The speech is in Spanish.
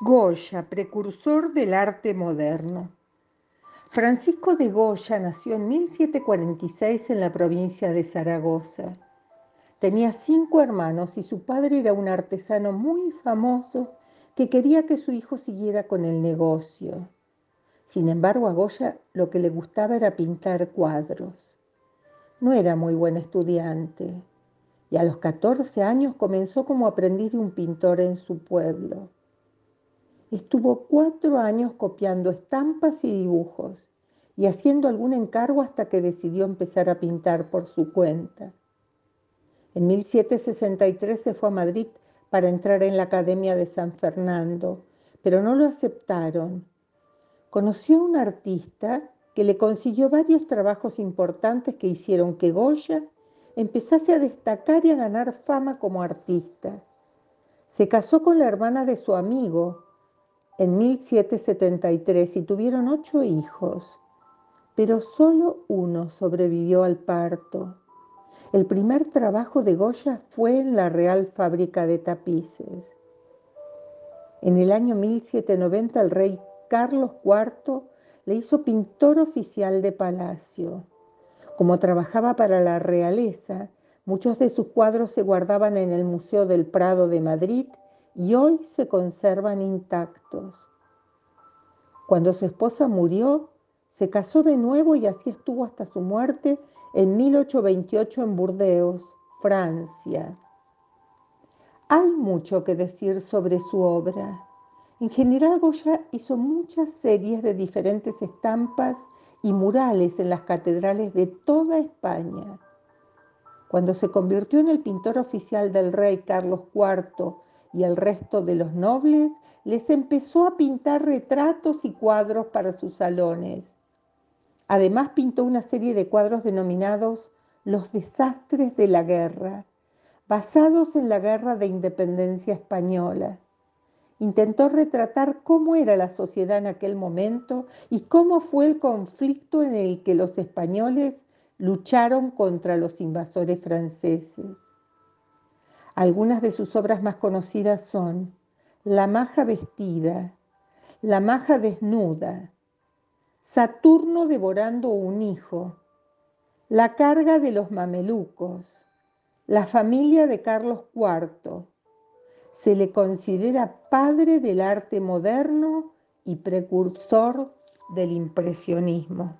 Goya, precursor del arte moderno. Francisco de Goya nació en 1746 en la provincia de Zaragoza. Tenía cinco hermanos y su padre era un artesano muy famoso que quería que su hijo siguiera con el negocio. Sin embargo, a Goya lo que le gustaba era pintar cuadros. No era muy buen estudiante y a los 14 años comenzó como aprendiz de un pintor en su pueblo. Estuvo cuatro años copiando estampas y dibujos y haciendo algún encargo hasta que decidió empezar a pintar por su cuenta. En 1763 se fue a Madrid para entrar en la Academia de San Fernando, pero no lo aceptaron. Conoció a un artista que le consiguió varios trabajos importantes que hicieron que Goya empezase a destacar y a ganar fama como artista. Se casó con la hermana de su amigo, en 1773 y tuvieron ocho hijos, pero solo uno sobrevivió al parto. El primer trabajo de Goya fue en la Real Fábrica de Tapices. En el año 1790 el rey Carlos IV le hizo pintor oficial de palacio. Como trabajaba para la realeza, muchos de sus cuadros se guardaban en el Museo del Prado de Madrid y hoy se conservan intactos. Cuando su esposa murió, se casó de nuevo y así estuvo hasta su muerte en 1828 en Burdeos, Francia. Hay mucho que decir sobre su obra. En general, Goya hizo muchas series de diferentes estampas y murales en las catedrales de toda España. Cuando se convirtió en el pintor oficial del rey Carlos IV y el resto de los nobles, les empezó a pintar retratos y cuadros para sus salones. Además pintó una serie de cuadros denominados Los desastres de la guerra, basados en la guerra de independencia española. Intentó retratar cómo era la sociedad en aquel momento y cómo fue el conflicto en el que los españoles lucharon contra los invasores franceses. Algunas de sus obras más conocidas son La maja vestida, La maja desnuda, Saturno devorando un hijo, La carga de los mamelucos, La familia de Carlos IV. Se le considera padre del arte moderno y precursor del impresionismo.